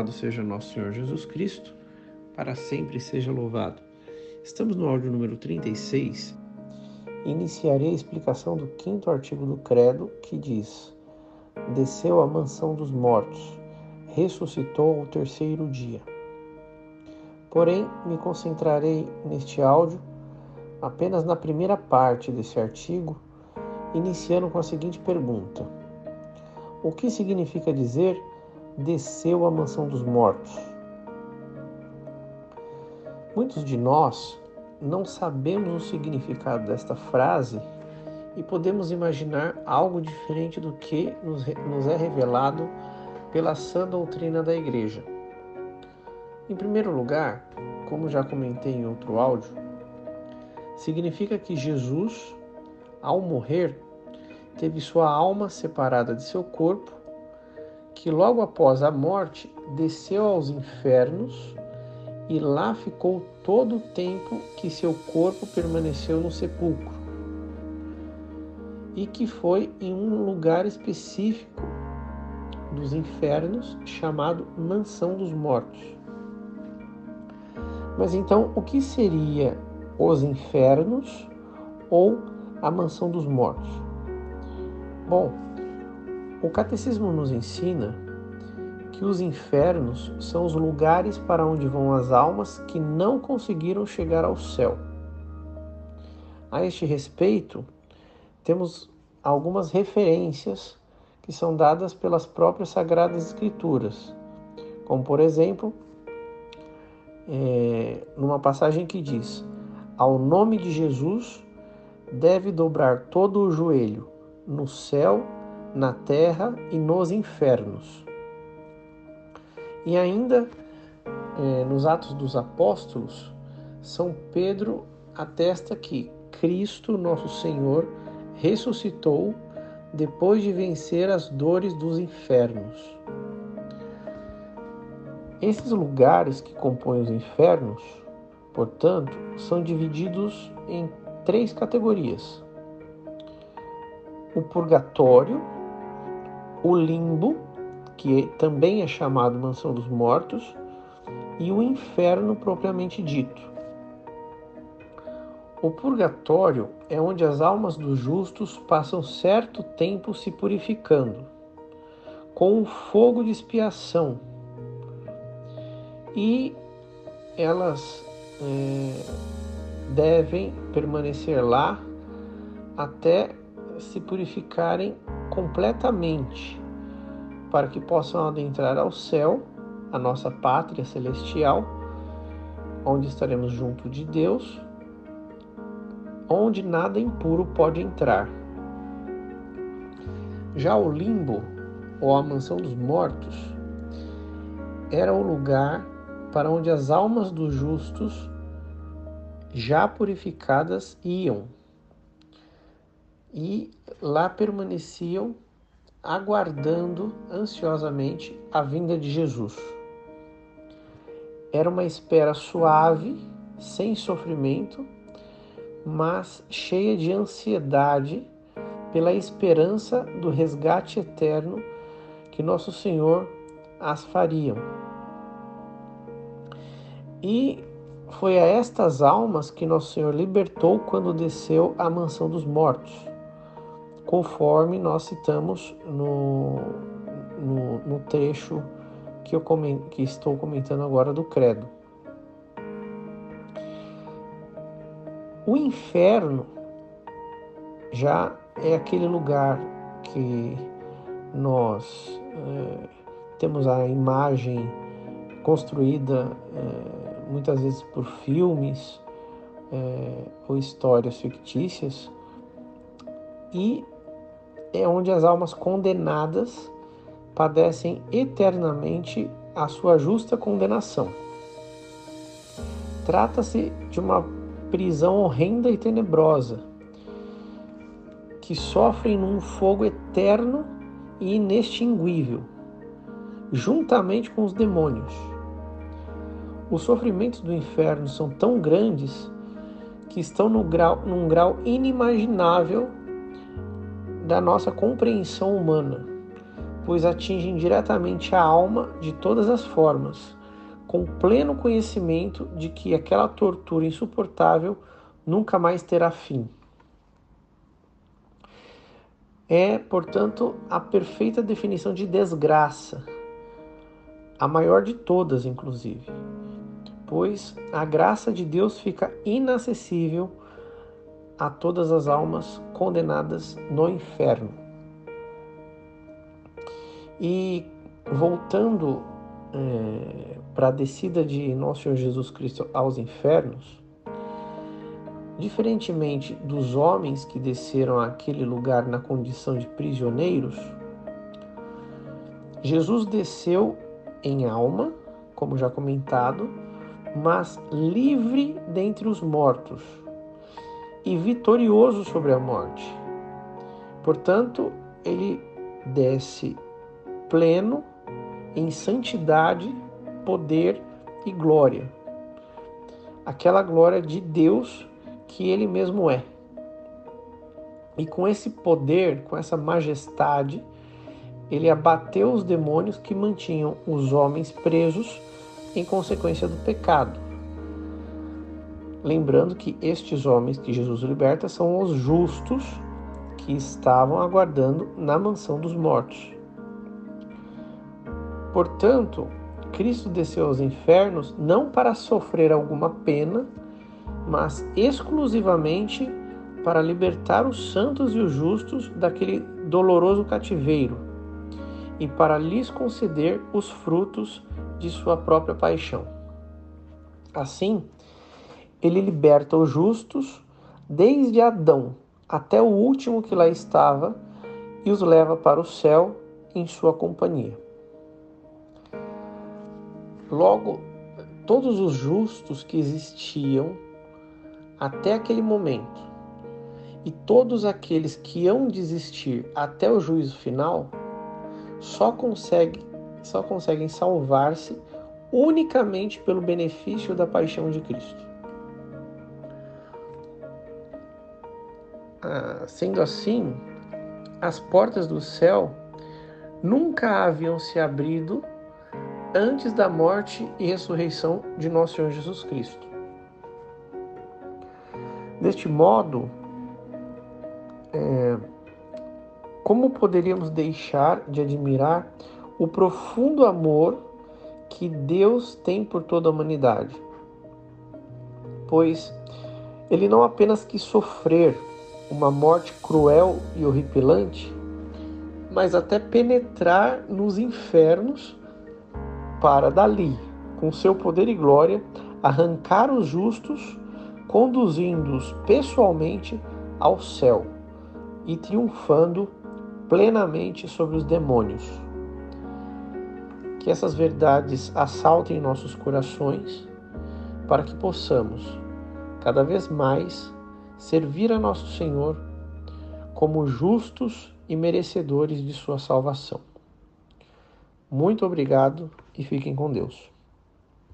Louvado seja nosso Senhor Jesus Cristo, para sempre seja louvado. Estamos no áudio número 36. Iniciarei a explicação do quinto artigo do Credo, que diz: Desceu à mansão dos mortos, ressuscitou ao terceiro dia. Porém, me concentrarei neste áudio apenas na primeira parte desse artigo, iniciando com a seguinte pergunta: O que significa dizer desceu à mansão dos mortos? Muitos de nós não sabemos o significado desta frase e podemos imaginar algo diferente do que nos é revelado pela sã doutrina da Igreja. Em primeiro lugar, como já comentei em outro áudio, significa que Jesus, ao morrer, teve sua alma separada de seu corpo, que logo após a morte desceu aos infernos e lá ficou todo o tempo que seu corpo permaneceu no sepulcro, e que foi em um lugar específico dos infernos chamado Mansão dos Mortos. Mas então, o que seria os infernos ou a mansão dos mortos? Bom, o catecismo nos ensina que os infernos são os lugares para onde vão as almas que não conseguiram chegar ao céu. A este respeito, temos algumas referências que são dadas pelas próprias Sagradas Escrituras, como por exemplo, é, numa passagem que diz: ao nome de Jesus deve dobrar todo o joelho, no céu, na terra e nos infernos. E ainda é, nos Atos dos Apóstolos, São Pedro atesta que Cristo, nosso Senhor, ressuscitou depois de vencer as dores dos infernos. Esses lugares que compõem os infernos portanto, são divididos em três categorias: o purgatório, o limbo, que também é chamado mansão dos mortos, e o inferno propriamente dito. O purgatório é onde as almas dos justos passam certo tempo se purificando, com o fogo de expiação, e elas é, devem permanecer lá até se purificarem completamente, para que possam adentrar ao céu, a nossa pátria celestial, onde estaremos junto de Deus, onde nada impuro pode entrar. Já o limbo, ou a mansão dos mortos, era o lugar para onde as almas dos justos já purificadas iam e lá permaneciam aguardando ansiosamente a vinda de Jesus. Era uma espera suave, sem sofrimento, mas cheia de ansiedade pela esperança do resgate eterno que nosso Senhor as fariam. E foi a estas almas que Nosso Senhor libertou quando desceu à mansão dos mortos, conforme nós citamos no, no, no trecho que, eu que estou comentando agora do Credo. O inferno já é aquele lugar que nós é, temos a imagem construída. É, muitas vezes por filmes é, ou histórias fictícias, e é onde as almas condenadas padecem eternamente a sua justa condenação. Trata-se de uma prisão horrenda e tenebrosa, que sofrem num fogo eterno e inextinguível, juntamente com os demônios. Os sofrimentos do inferno são tão grandes que estão no grau, num grau inimaginável da nossa compreensão humana. pois atingem diretamente a alma de todas as formas, com pleno conhecimento de que aquela tortura insuportável nunca mais terá fim. É, portanto, a perfeita definição de desgraça, a maior de todas, inclusive, pois a graça de Deus fica inacessível a todas as almas condenadas no inferno. E voltando é, para a descida de nosso Senhor Jesus Cristo aos infernos, diferentemente dos homens que desceram àquele lugar na condição de prisioneiros, Jesus desceu em alma, como já comentado, mas livre dentre os mortos e vitorioso sobre a morte. Portanto, ele desce pleno em santidade, poder e glória. Aquela glória de Deus que ele mesmo é. E com esse poder, com essa majestade, ele abateu os demônios que mantinham os homens presos em consequência do pecado. Lembrando que estes homens que Jesus liberta são os justos que estavam aguardando na mansão dos mortos. Portanto, Cristo desceu aos infernos não para sofrer alguma pena, mas exclusivamente para libertar os santos e os justos daquele doloroso cativeiro e para lhes conceder os frutos de sua própria paixão. Assim, ele liberta os justos desde Adão até o último que lá estava e os leva para o céu em sua companhia. Logo, todos os justos que existiam até aquele momento e todos aqueles que hão de existir até o juízo final só conseguem, só conseguem salvar-se unicamente pelo benefício da paixão de Cristo. Ah, sendo assim, as portas do céu nunca haviam se abrido antes da morte e ressurreição de nosso Senhor Jesus Cristo. Deste modo, é, como poderíamos deixar de admirar o profundo amor que Deus tem por toda a humanidade? Pois ele não apenas quis sofrer uma morte cruel e horripilante, mas até penetrar nos infernos para dali, com seu poder e glória, arrancar os justos, conduzindo-os pessoalmente ao céu e triunfando plenamente sobre os demônios. Que essas verdades assaltem nossos corações para que possamos, cada vez mais, servir a nosso Senhor como justos e merecedores de Sua salvação. Muito obrigado e fiquem com Deus.